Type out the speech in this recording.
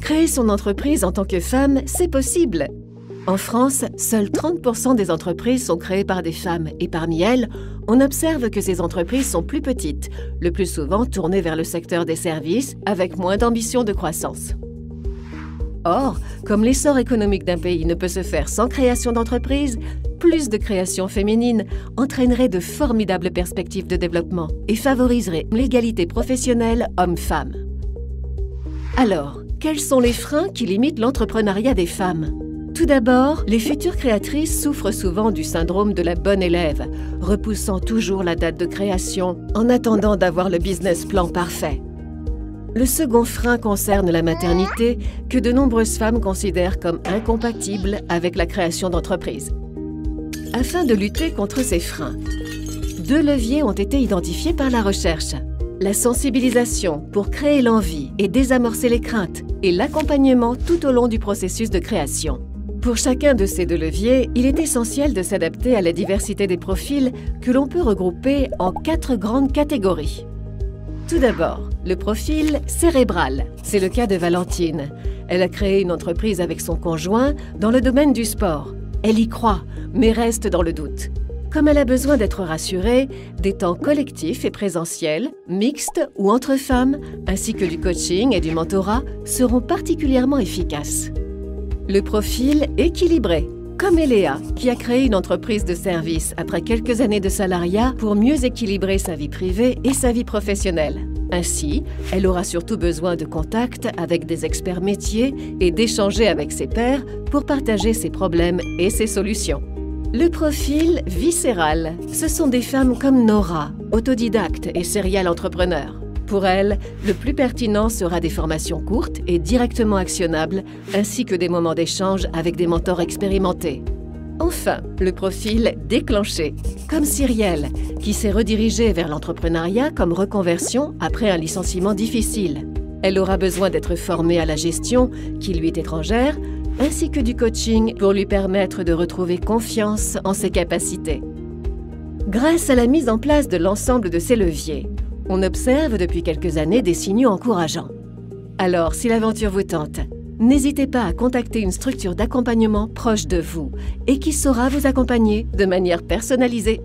Créer son entreprise en tant que femme, c'est possible. En France, seuls 30% des entreprises sont créées par des femmes et parmi elles, on observe que ces entreprises sont plus petites, le plus souvent tournées vers le secteur des services avec moins d'ambition de croissance. Or, comme l'essor économique d'un pays ne peut se faire sans création d'entreprises, plus de création féminine entraînerait de formidables perspectives de développement et favoriserait l'égalité professionnelle homme-femme. Alors, quels sont les freins qui limitent l'entrepreneuriat des femmes? Tout d'abord, les futures créatrices souffrent souvent du syndrome de la bonne élève, repoussant toujours la date de création en attendant d'avoir le business plan parfait. Le second frein concerne la maternité que de nombreuses femmes considèrent comme incompatible avec la création d'entreprises. Afin de lutter contre ces freins, deux leviers ont été identifiés par la recherche. La sensibilisation pour créer l'envie et désamorcer les craintes et l'accompagnement tout au long du processus de création. Pour chacun de ces deux leviers, il est essentiel de s'adapter à la diversité des profils que l'on peut regrouper en quatre grandes catégories. Tout d'abord, le profil cérébral. C'est le cas de Valentine. Elle a créé une entreprise avec son conjoint dans le domaine du sport. Elle y croit, mais reste dans le doute. Comme elle a besoin d'être rassurée, des temps collectifs et présentiels, mixtes ou entre femmes, ainsi que du coaching et du mentorat seront particulièrement efficaces. Le profil équilibré, comme Eléa, qui a créé une entreprise de service après quelques années de salariat pour mieux équilibrer sa vie privée et sa vie professionnelle. Ainsi, elle aura surtout besoin de contact avec des experts métiers et d'échanger avec ses pairs pour partager ses problèmes et ses solutions. Le profil viscéral, ce sont des femmes comme Nora, autodidacte et serial entrepreneur. Pour elle, le plus pertinent sera des formations courtes et directement actionnables, ainsi que des moments d'échange avec des mentors expérimentés. Enfin, le profil déclenché, comme Cyrielle, qui s'est redirigée vers l'entrepreneuriat comme reconversion après un licenciement difficile. Elle aura besoin d'être formée à la gestion, qui lui est étrangère, ainsi que du coaching pour lui permettre de retrouver confiance en ses capacités. Grâce à la mise en place de l'ensemble de ces leviers, on observe depuis quelques années des signaux encourageants. Alors, si l'aventure vous tente, n'hésitez pas à contacter une structure d'accompagnement proche de vous et qui saura vous accompagner de manière personnalisée.